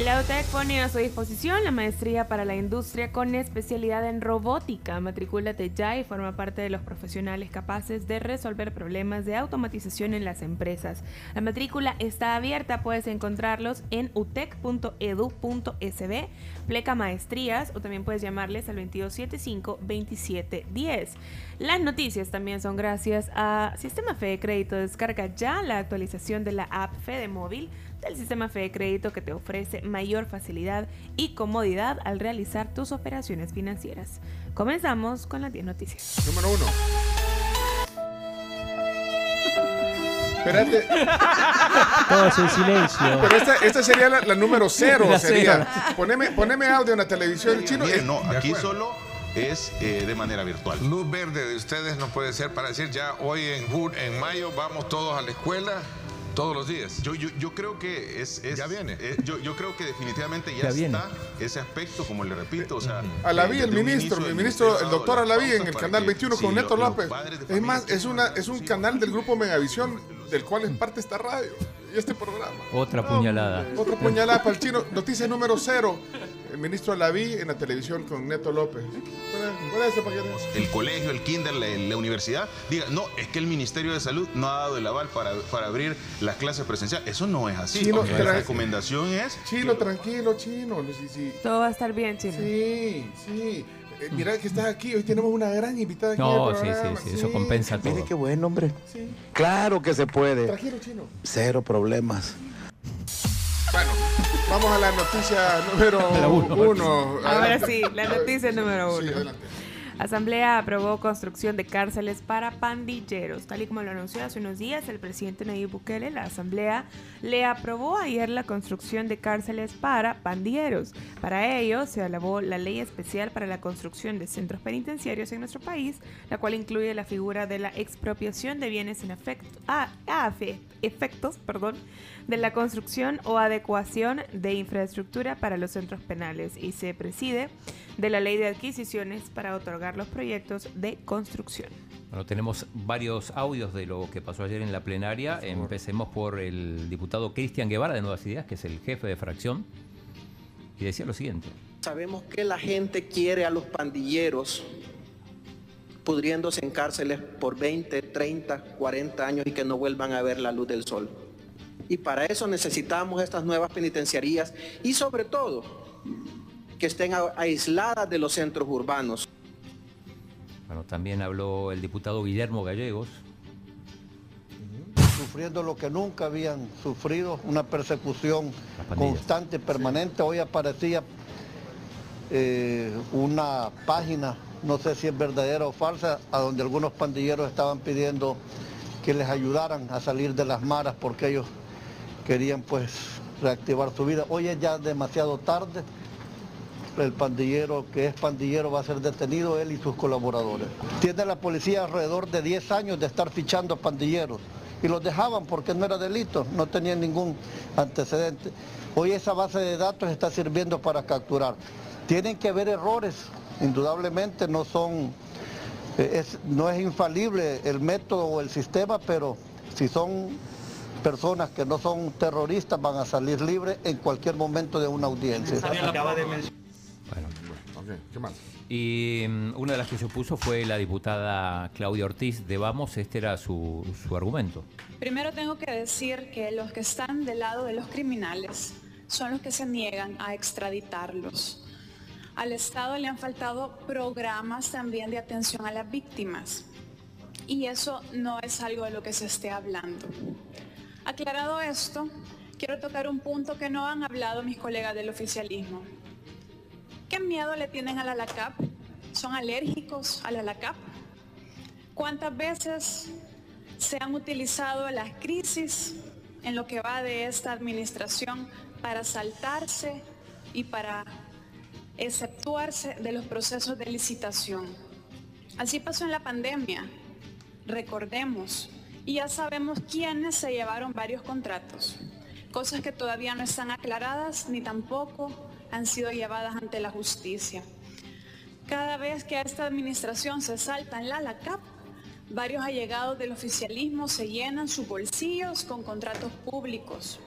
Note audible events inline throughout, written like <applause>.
La UTEC pone a su disposición la maestría para la industria con especialidad en robótica. Matricúlate ya y forma parte de los profesionales capaces de resolver problemas de automatización en las empresas. La matrícula está abierta, puedes encontrarlos en utec.edu.sb, pleca maestrías o también puedes llamarles al 2275-2710. Las noticias también son gracias a Sistema Fede Crédito. Descarga ya la actualización de la app Fede Móvil del sistema Fede Crédito que te ofrece mayor facilidad y comodidad al realizar tus operaciones financieras. Comenzamos con las 10 noticias. Número uno. Espérate. <laughs> Todos en silencio. Pero esta, esta sería la, la número cero. La sería. Poneme, poneme audio en la televisión chino. Mire, Eh, no, aquí solo es eh, de manera virtual. Luz verde de ustedes no puede ser para decir ya hoy en, en mayo vamos todos a la escuela todos los días. Yo, yo, yo creo que es, es- Ya viene. eh, yo, yo creo que definitivamente ya, Ya viene. está ese aspecto, como le repito, o sea. Alaví, eh, el ministro, el ministro, el doctor Alaví en el canal que 21 con Neto López. Es más, es una, es un canal del grupo Megavisión, del cual es <laughs> parte esta radio y este programa. Otra puñalada. Otra puñalada para el chino. Noticia número cero. El ministro Alaví en la televisión con Neto López. El colegio, el kinder, la, la universidad, diga, no, es que el Ministerio de Salud no ha dado el aval para, para abrir las clases presenciales. Eso no es así. Sí, no, O sea, pero la recomendación es Chino, tranquilo, chino. Sí, sí. Todo va a estar bien, chino. Sí, sí. Eh, mira que estás aquí. Hoy tenemos una gran invitada aquí. en No, sí, sí, sí, eso compensa todo. Mire qué buen hombre. Sí. Claro que se puede. Tranquilo, chino. Cero problemas. Bueno, vamos a la noticia número <laughs> La uno. uno. Ahora sí, la noticia número Sí, uno. adelante. Asamblea aprobó construcción de cárceles para pandilleros. Tal y como lo anunció hace unos días el presidente Nayib Bukele, la Asamblea le aprobó ayer la construcción de cárceles para pandilleros. Para ello, se alabó la ley especial para la construcción de centros penitenciarios en nuestro país, la cual incluye la figura de la expropiación de bienes en efecto, a, a fe- efectos perdón, de la construcción o adecuación de infraestructura para los centros penales y se preside de la ley de adquisiciones para otorgar los proyectos de construcción. Bueno, tenemos varios audios de lo que pasó ayer en la plenaria. Empecemos por el diputado Cristian Guevara de Nuevas Ideas, que es el jefe de fracción, y decía lo siguiente. Sabemos que la gente quiere a los pandilleros pudriéndose en cárceles por 20, 30, 40 años y que no vuelvan a ver la luz del sol. Y para eso necesitamos estas nuevas penitenciarías y sobre todo que estén aisladas de los centros urbanos. Bueno, también habló el diputado Guillermo Gallegos. sufriendo lo que nunca habían sufrido, una persecución constante, permanente. Hoy aparecía eh, una página, no sé si es verdadera o falsa, a donde algunos pandilleros estaban pidiendo que les ayudaran a salir de las maras porque ellos querían pues reactivar su vida. Hoy es ya demasiado tarde. El pandillero que es pandillero va a ser detenido, él y sus colaboradores. Tiene la policía alrededor de 10 años de estar fichando pandilleros y los dejaban porque no era delito, no tenían ningún antecedente. Hoy esa base de datos está sirviendo para capturar. Tienen que haber errores, indudablemente no son, eh, no es infalible el método o el sistema, pero si son personas que no son terroristas van a salir libres en cualquier momento de una audiencia. Bueno, Ok, ¿qué más? y mm, una de las que se opuso fue la diputada Claudia Ortiz de Vamos. Este era su, su argumento. Primero tengo que decir que los que están del lado de los criminales son los que se niegan a extraditarlos. Al Estado le han faltado programas también de atención a las víctimas. Y eso no es algo de lo que se esté hablando. Aclarado esto, quiero tocar un punto que no han hablado mis colegas del oficialismo. ¿Qué miedo le tienen a la? ¿Son alérgicos a la LACAP? ¿Cuántas veces se han utilizado las crisis en lo que va de esta administración para saltarse y para exceptuarse de los procesos de licitación. Así pasó en la pandemia. Recordemos, y ya sabemos quiénes se llevaron varios contratos, cosas que todavía no están aclaradas ni tampoco han sido llevadas ante la justicia. Cada vez que a esta administración se salta en la LACAP, varios allegados del oficialismo se llenan sus bolsillos con contratos públicos,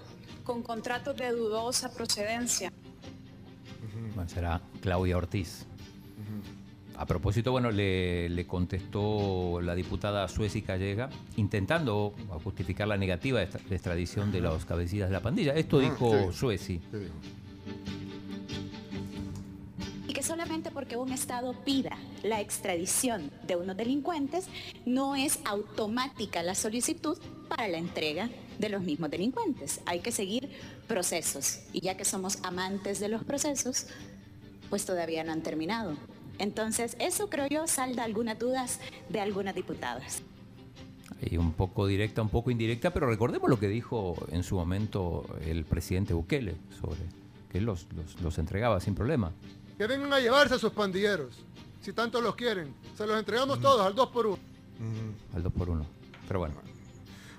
con contratos de dudosa procedencia. Bueno, será Claudia Ortiz. A propósito, bueno, le, le contestó la diputada Suezi Callega, intentando justificar la negativa de extradición de los cabecillas de la pandilla. Esto dijo sí. Solamente porque un Estado pida la extradición de unos delincuentes, no es automática la solicitud para la entrega de los mismos delincuentes. Hay que seguir procesos. Y ya que somos amantes de los procesos, pues todavía no han terminado. Entonces, eso creo yo salda algunas dudas de algunas diputadas. Y un poco directa, un poco indirecta, pero recordemos lo que dijo en su momento el presidente Bukele sobre que los, los, los entregaba sin problema. Que vengan a llevarse a sus pandilleros, si tanto los quieren. Se los entregamos todos al 2 por 1 Al 2 por 1 Pero bueno.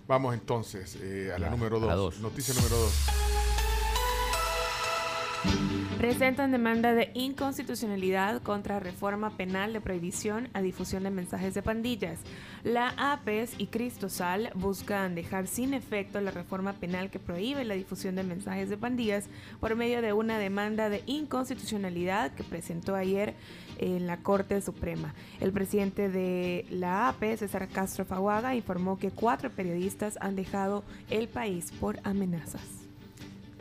Vamos entonces eh, a la, La- número a la 2. dos. Noticia número 2. Presentan demanda de inconstitucionalidad contra reforma penal de prohibición a difusión de mensajes de pandillas. La APES y Cristosal buscan dejar sin efecto la reforma penal que prohíbe la difusión de mensajes de pandillas por medio de una demanda de inconstitucionalidad que presentó ayer en la Corte Suprema. El presidente de la APE, César Castro Faguaga, informó que cuatro periodistas han dejado el país por amenazas.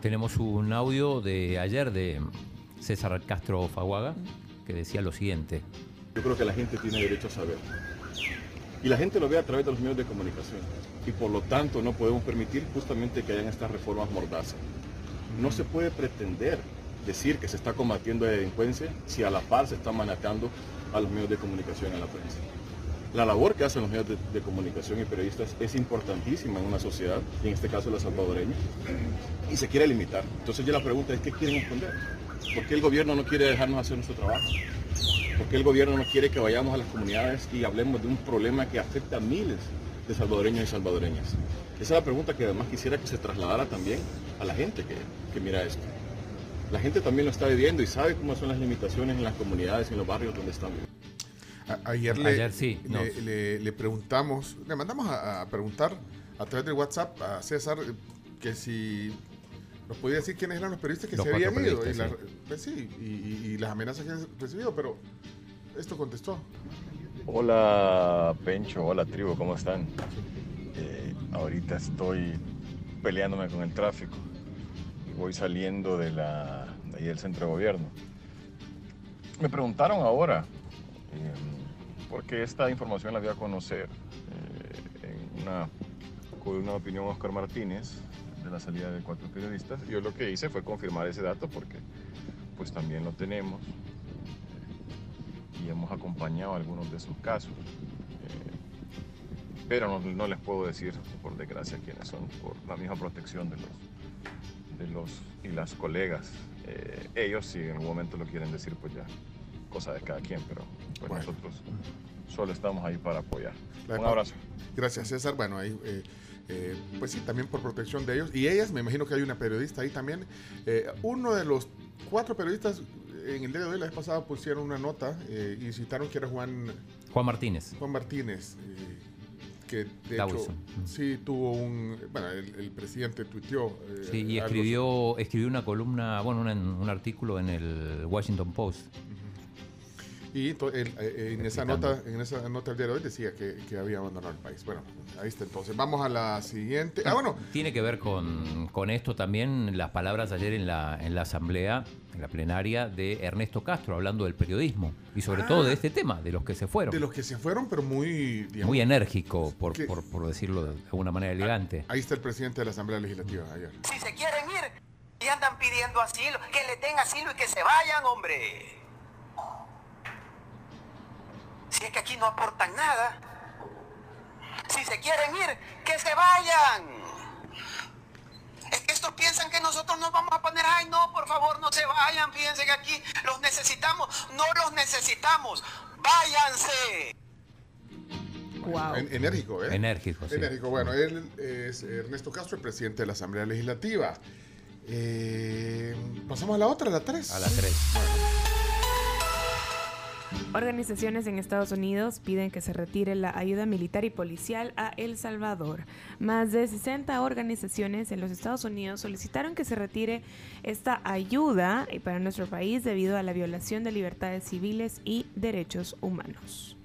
Tenemos un audio de ayer de César Castro Faguaga que decía lo siguiente. Yo creo que la gente tiene derecho a saber. Y la gente lo ve a través de los medios de comunicación. Y por lo tanto no podemos permitir justamente que hayan estas reformas mordazas. No se puede pretender decir que se está combatiendo la delincuencia si a la par se está manejando a los medios de comunicación y a la prensa. La labor que hacen los medios de, comunicación y periodistas es importantísima en una sociedad, y en este caso la salvadoreña, y se quiere limitar. Entonces ya la pregunta es, ¿qué quieren esconder? ¿Por qué el gobierno no quiere dejarnos hacer nuestro trabajo? ¿Por qué el gobierno no quiere que vayamos a las comunidades y hablemos de un problema que afecta a miles de salvadoreños y salvadoreñas? Esa es la pregunta que además quisiera que se trasladara también a la gente que, que mira esto. La gente también lo está viviendo y sabe cómo son las limitaciones en las comunidades y en los barrios donde están viviendo. A- Ayer, le, Ayer sí, le, no. le- le preguntamos, le mandamos a, a preguntar a través del WhatsApp a César eh, que si nos podía decir quiénes eran los periodistas que Los se habían ido. Y, la- pues sí, y, y- y las amenazas que han recibido, pero esto contestó. Hola Pencho, hola tribu, ¿cómo están? Eh, ahorita estoy peleándome con el tráfico. Voy saliendo de, la, de ahí del centro de gobierno. Me preguntaron ahora, eh, porque esta información la voy a conocer eh, una columna de opinión Oscar Martínez de la salida de cuatro periodistas. Yo lo que hice fue confirmar ese dato porque pues también lo tenemos y hemos acompañado algunos de sus casos. Eh, pero no, no les puedo decir, por desgracia, quiénes son, por la misma protección de los, de los y las colegas. Eh, ellos, si en algún momento lo quieren decir, pues ya, cosa de cada quien, pero pues Bueno. nosotros solo estamos ahí para apoyar. Un abrazo. Gracias, César. Bueno, ahí, eh, eh, pues sí, también por protección de ellos. Y ellas, me imagino que hay una periodista ahí también. Eh, uno de los cuatro periodistas en el día de hoy, la vez pasada, pusieron una nota eh, y citaron que era Juan, Juan Martínez. Juan Martínez. eh, que de Dawson. hecho sí tuvo un. Bueno, el, el presidente tuiteó. eh, Sí, y algo escribió, escribió una columna, bueno, una- un artículo en el Washington Post. Y to- él, eh, eh, en, esa nota, en esa nota del día de hoy decía que, que había abandonado el país. Bueno, ahí está entonces. Vamos a la siguiente. Ah, bueno, Tiene que ver con, con esto también las palabras ayer en la, en la asamblea, en la plenaria, de Ernesto Castro, hablando del periodismo. Y sobre Ah. todo de este tema, de los que se fueron. de los que se fueron, pero muy. digamos, Muy enérgico, por, que- por, por decirlo de alguna manera elegante. Ahí está el presidente de la Asamblea Legislativa ayer. Si se quieren ir y andan pidiendo asilo, que le den asilo y que se vayan, hombre. Si es que aquí no aportan nada. Si se quieren ir, que se vayan. Es que estos piensan que nosotros nos vamos a poner, ay no, por favor no se vayan, fíjense que aquí los necesitamos, no los necesitamos, váyanse. Wow. En- enérgico, ¿eh? Enérgico, sí. Enérgico. Bueno, él es Ernesto Castro, el presidente de la Asamblea Legislativa. Eh, Pasamos a la otra, a la 3. A la 3. Organizaciones en Estados Unidos piden que se retire la ayuda militar y policial a El Salvador. Más de 60 organizaciones en los Estados Unidos solicitaron que se retire esta ayuda eh, para nuestro país debido a la violación de libertades civiles y derechos humanos.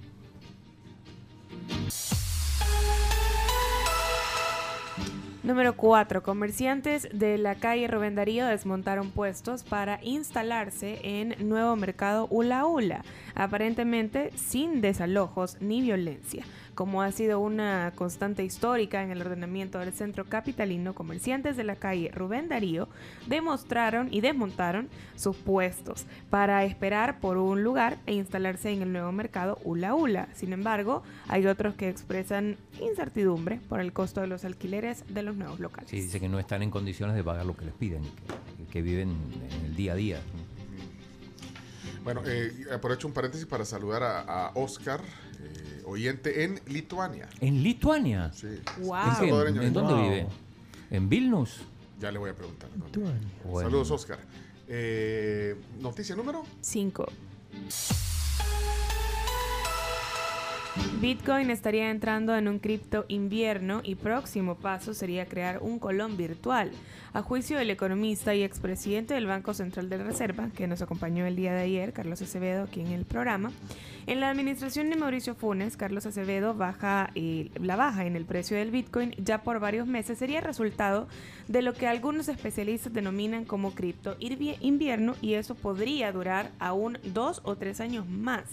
Número 4. Comerciantes de la calle Rubén desmontaron puestos para instalarse en Nuevo Mercado Ula Ula, aparentemente sin desalojos ni violencia. Como ha sido una constante histórica en el ordenamiento del centro capitalino, comerciantes de la calle Rubén Darío demostraron y desmontaron sus puestos para esperar por un lugar e instalarse en el nuevo mercado Ula Ula. Sin embargo, hay otros que expresan incertidumbre por el costo de los alquileres de los nuevos locales. Sí, dice que no están en condiciones de pagar lo que les piden, que, que viven en el día a día. Bueno, eh, aprovecho un paréntesis para saludar a, a Oscar, eh, oyente en Lituania. ¿En Lituania? Sí. Wow. ¿En, dónde Wow. vive? ¿En Vilnius? Ya le voy a preguntar. Saludos, Oscar. Eh, noticia número 5. Bitcoin estaría entrando en un cripto invierno y próximo paso sería crear un colón virtual. A juicio del economista y expresidente del Banco Central de Reserva, que nos acompañó el día de ayer, Carlos Acevedo, aquí en el programa, en la administración de Mauricio Funes, Carlos Acevedo baja eh, la baja en el precio del Bitcoin ya por varios meses sería resultado de lo que algunos especialistas denominan como cripto invierno y eso podría durar aún dos o tres años más.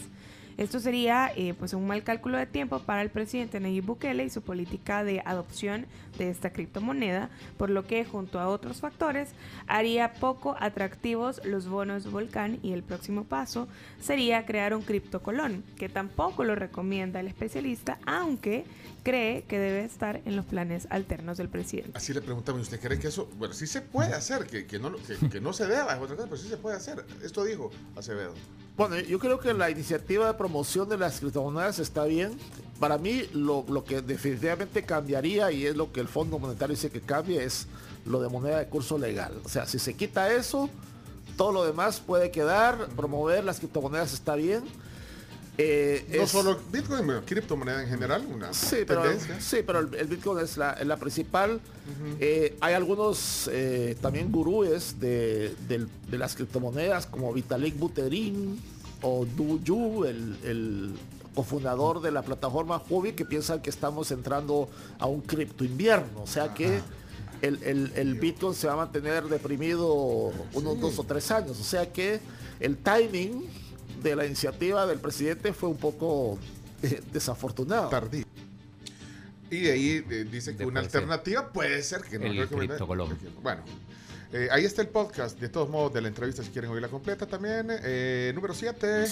Esto sería eh, pues un mal cálculo de tiempo para el presidente Nayib Bukele y su política de adopción de esta criptomoneda, por lo que junto a otros factores haría poco atractivos los bonos Volcán y el próximo paso sería crear un criptocolón, que tampoco lo recomienda el especialista, aunque cree que debe estar en los planes alternos del presidente. Así le preguntamos, ¿usted cree que eso, bueno, sí se puede hacer, que, que no, que, que no se deba, es otra cosa, pero sí se puede hacer? Esto dijo Acevedo. Bueno, yo creo que la iniciativa de promoción de las criptomonedas está bien. Para mí lo, lo que definitivamente cambiaría y es lo que el Fondo Monetario dice que cambie es lo de moneda de curso legal. O sea, si se quita eso, todo lo demás puede quedar. Promover las criptomonedas está bien. Eh, No es- solo Bitcoin, bueno, criptomoneda en general, una Sí, pero, tendencia. sí, pero el, el Bitcoin es la, principal. Eh, hay algunos eh, también gurúes de, de las criptomonedas como Vitalik Buterin o Du Yu, el, el cofundador de la plataforma Huobi, que piensan que estamos entrando a un cripto invierno. O sea que el, el- el Bitcoin se va a mantener deprimido unos dos o tres años. O sea que el timing de la iniciativa del presidente fue un poco eh, desafortunado. Tardío. Y de ahí eh, dice que una alternativa puede ser que no El. Bueno, eh, ahí está el podcast, de todos modos, de la entrevista, si quieren oírla completa también. Eh, número 7.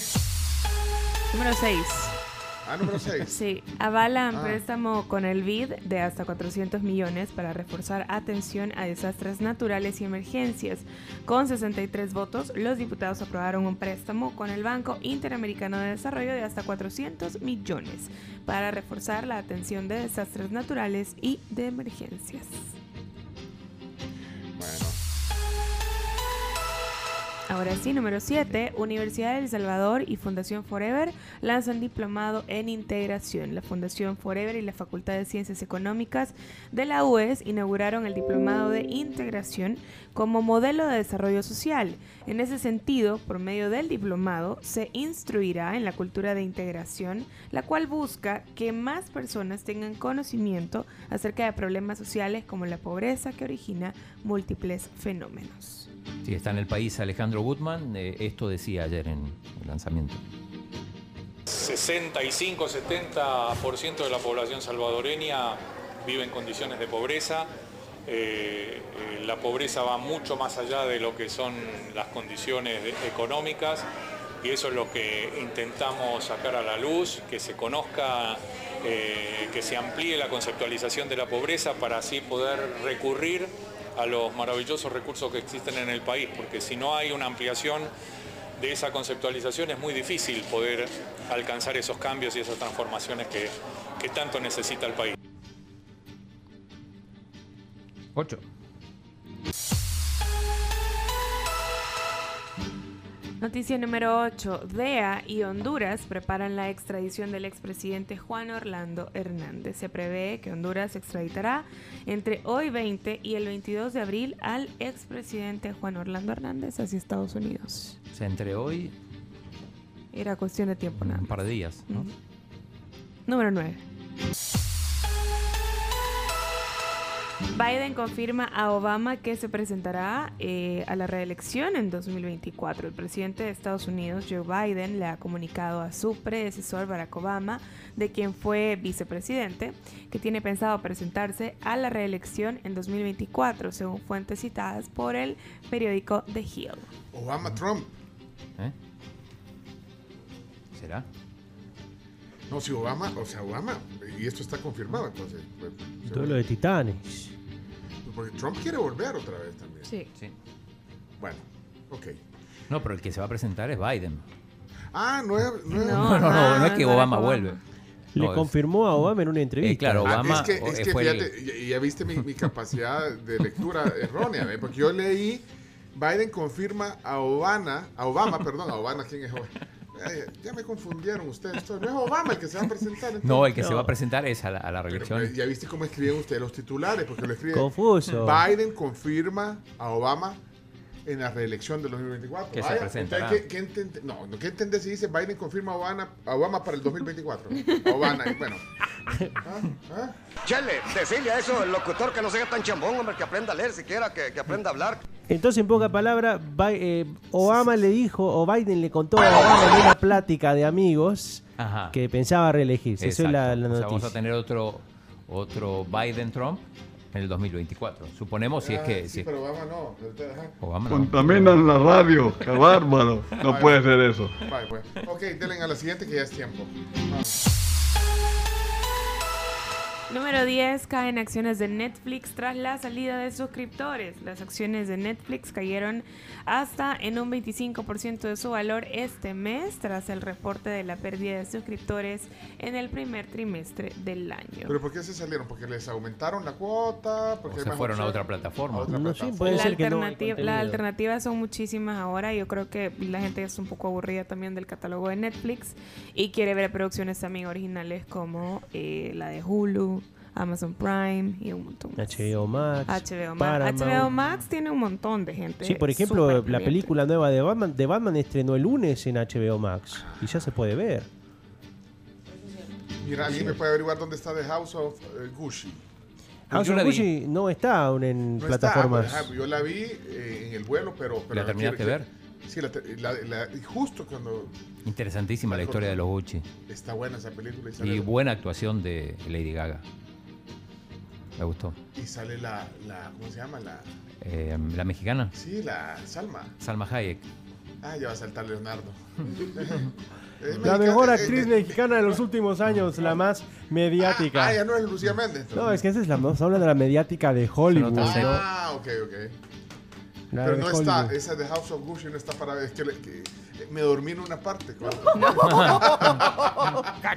Número 6. Ah, número 6. <laughs> Sí, avalan Ah. préstamo con el BID de hasta 400 millones para reforzar atención a desastres naturales y emergencias. Con 63 votos, los diputados aprobaron un préstamo con el Banco Interamericano de Desarrollo de hasta 400 millones para reforzar la atención de desastres naturales y de emergencias. Ahora sí, número 7. Universidad de El Salvador y Fundación Forever lanzan diplomado en integración. La Fundación Forever y la Facultad de Ciencias Económicas de la UES inauguraron el diplomado de integración como modelo de desarrollo social. En ese sentido, por medio del diplomado, se instruirá en la cultura de integración, la cual busca que más personas tengan conocimiento acerca de problemas sociales como la pobreza que origina múltiples fenómenos. Sí, está en el país Alejandro Gutman. eh, esto decía ayer en el lanzamiento. 65-70% de la población salvadoreña vive en condiciones de pobreza. Eh, eh, la pobreza va mucho más allá de lo que son las condiciones económicas y eso es lo que intentamos sacar a la luz, que se conozca, que se amplíe la conceptualización de la pobreza para así poder recurrir a los maravillosos recursos que existen en el país, porque si no hay una ampliación de esa conceptualización es muy difícil poder alcanzar esos cambios y esas transformaciones que, que tanto necesita el país. 8. Noticia número 8. DEA y Honduras preparan la extradición del expresidente Juan Orlando Hernández. Se prevé que Honduras extraditará entre hoy 20 y el 22 de abril al expresidente Juan Orlando Hernández hacia Estados Unidos. O sea, entre hoy Era cuestión de tiempo nada. un par de días, ¿no? Número 9. Biden confirma a Obama que se presentará eh, a la reelección en 2024. El presidente de Estados Unidos, Joe Biden, le ha comunicado a su predecesor, Barack Obama, de quien fue vicepresidente, que tiene pensado presentarse a la reelección en 2024, según fuentes citadas por el periódico The Hill. Obama Trump. ¿Eh? ¿Será? No, si Obama, o sea, Obama, y esto está confirmado, entonces. pues, Duelo de titanes. Porque Trump quiere volver otra vez también. Sí. Sí. Bueno, ok. No, pero el que se va a presentar es Biden. Ah, no es. No, es- No, <laughs> no, no, no es que Obama vuelve. Le confirmó a Obama en una entrevista. Eh, claro, Ah, Obama es que, es eh, que el- fíjate, ya, ya viste mi, mi capacidad de lectura errónea, porque yo leí, Biden confirma a Obama, a Obama, perdón, a Obama, ¿quién es Obama? Ay, ya me confundieron ustedes, no es Obama el que se va a presentar. entonces. No, el que se va a presentar es a la, a la reelección. pero ya viste cómo escriben ustedes los titulares, porque lo escriben. Confuso. Biden confirma a Obama en la reelección del 2024. Que se presentará. ¿qué, qué entende- no, no, ¿qué entendés si dice Biden confirma a Obama, a Obama para el 2024? A Obama, y bueno. <laughs> ¿Ah? ¿Ah? Chele, decirle a eso, el locutor, que no sea tan chambón, hombre, que aprenda a leer siquiera, que, que aprenda a hablar. Entonces, en pocas palabras, eh, Obama le dijo, o Biden le contó a Obama en una plática de amigos Ajá. que pensaba reelegirse. Eso es la, Exacto. O sea, vamos noticia. a tener otro, otro Biden-Trump en el 2024. Suponemos si es Ah, que... sí, si- pero Obama no. Obama no. Contaminan la radio, <laughs> qué bárbaro. No Vale. puede ser eso. Vale, pues. Ok, denle a la siguiente que ya es tiempo. Vamos. Número 10. Caen acciones de Netflix tras la salida de suscriptores. Las acciones de Netflix cayeron hasta en un 25% de su valor este mes tras el reporte de la pérdida de suscriptores en el primer trimestre del año. ¿Pero por qué se salieron? ¿Porque les aumentaron la cuota? Porque O se fueron a otra plataforma. A otra No, sí, plataforma. puede La ser que no hay alternativa- las alternativas son muchísimas ahora. Yo creo que la gente es un poco aburrida también del catálogo de Netflix y quiere ver producciones también originales como eh, la de Hulu, Amazon Prime y un montón más. HBO Max. HBO Max. HBO Max tiene un montón de gente. Sí, por ejemplo, la película nueva de Batman, de Batman estrenó el lunes en HBO Max y ya se puede ver. Mira, ¿alguien me puede averiguar dónde está The House of eh, Gucci? House of. Gucci no está aún en No plataformas. Está, yo la vi eh, en el vuelo, pero... pero ¿La terminaste de ver? Sí, la, la- la- justo cuando Interesantísima la historia de los Gucci. está buena esa película Y buena actuación de Lady Gaga. Me gustó. y sale la, la... ¿Cómo se llama? La, Eh, la mexicana, sí, la Salma. Salma Hayek. Ah, ya va a saltar Leonardo. <laughs> La mejor eh, actriz eh, mexicana de los últimos años, la más mediática. Ah, ya no es Lucía Méndez. No, es que esa es la, estamos hablando de la mediática de Hollywood. Ah, ok, ok. La Pero no está, esa de House of Gucci no está para ver. Es que, le- que- me dormí en una parte. <laughs>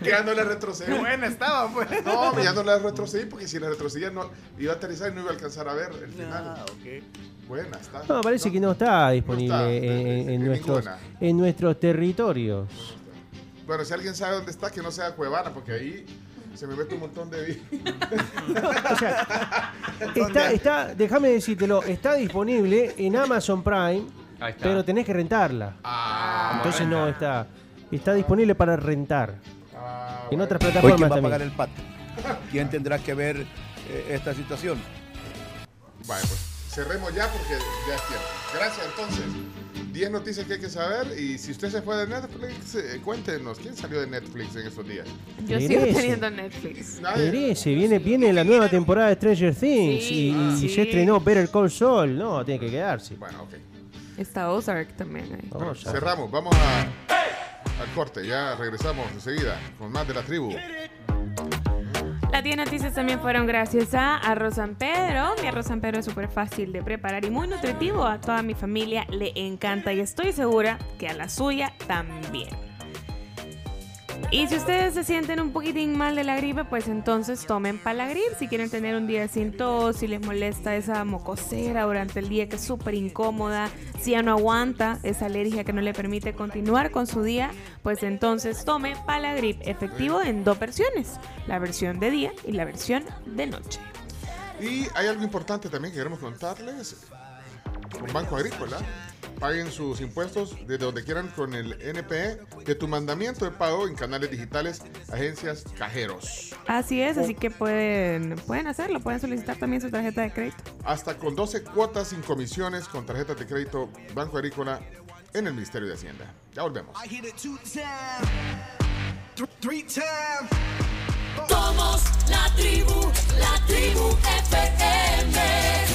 que ya no le retrocedí. Buena estaba, pues. No, ya no la retrocedí porque si la retrocedía no, iba a aterrizar y no iba a alcanzar a ver el final. Ah, ok. Buena, está. No, parece que no está disponible está, en, en- nuestros, en nuestros territorios. Bueno, si alguien sabe dónde está, que no sea Cuevana, porque ahí se me mete un montón de vi- Está, está, déjame decírtelo, está disponible en Amazon Prime, Ahí está. pero tenés que rentarla. Ah, Entonces no está. Está disponible para rentar. Ah, En otras plataformas ¿quién va a también. pagar el pato? ¿Quién tendrá que ver eh, esta situación? Vale, pues cerremos ya porque ya es tiempo. Gracias, entonces. 10 noticias que hay que saber y si usted se fue de Netflix, eh, cuéntenos, ¿quién salió de Netflix en estos días? Yo sigo teniendo Netflix. Nadie. Viene, viene la nueva temporada de Stranger Things Sí, y, y sí. se estrenó Better Call Saul. No, tiene que quedarse. Bueno, ok. Está Ozark también ahí. Vamos. Cerramos, vamos a, al corte, ya regresamos enseguida con más de la tribu. Las 10 noticias también fueron gracias a Arroz San Pedro. Mi arroz San Pedro es súper fácil de preparar y muy nutritivo. A toda mi familia le encanta y estoy segura que a la suya también. Y si ustedes se sienten un poquitín mal de la gripe, pues entonces tomen Palagrip. Si quieren tener un día sin tos, si les molesta esa mocosera durante el día que es súper incómoda, si ya no aguanta esa alergia que no le permite continuar con su día, pues entonces tome Palagrip, efectivo en dos versiones, la versión de día y la versión de noche. Y hay algo importante también que queremos contarles. Con Banco Agrícola, paguen sus impuestos desde donde quieran con el NPE de tu mandamiento de pago en canales digitales, agencias, cajeros. Así es, así que pueden, pueden hacerlo, pueden solicitar también su tarjeta de crédito. Hasta con 12 cuotas sin comisiones con tarjetas de crédito Banco Agrícola en el Ministerio de Hacienda. Ya volvemos. Somos la tribu, la tribu FM.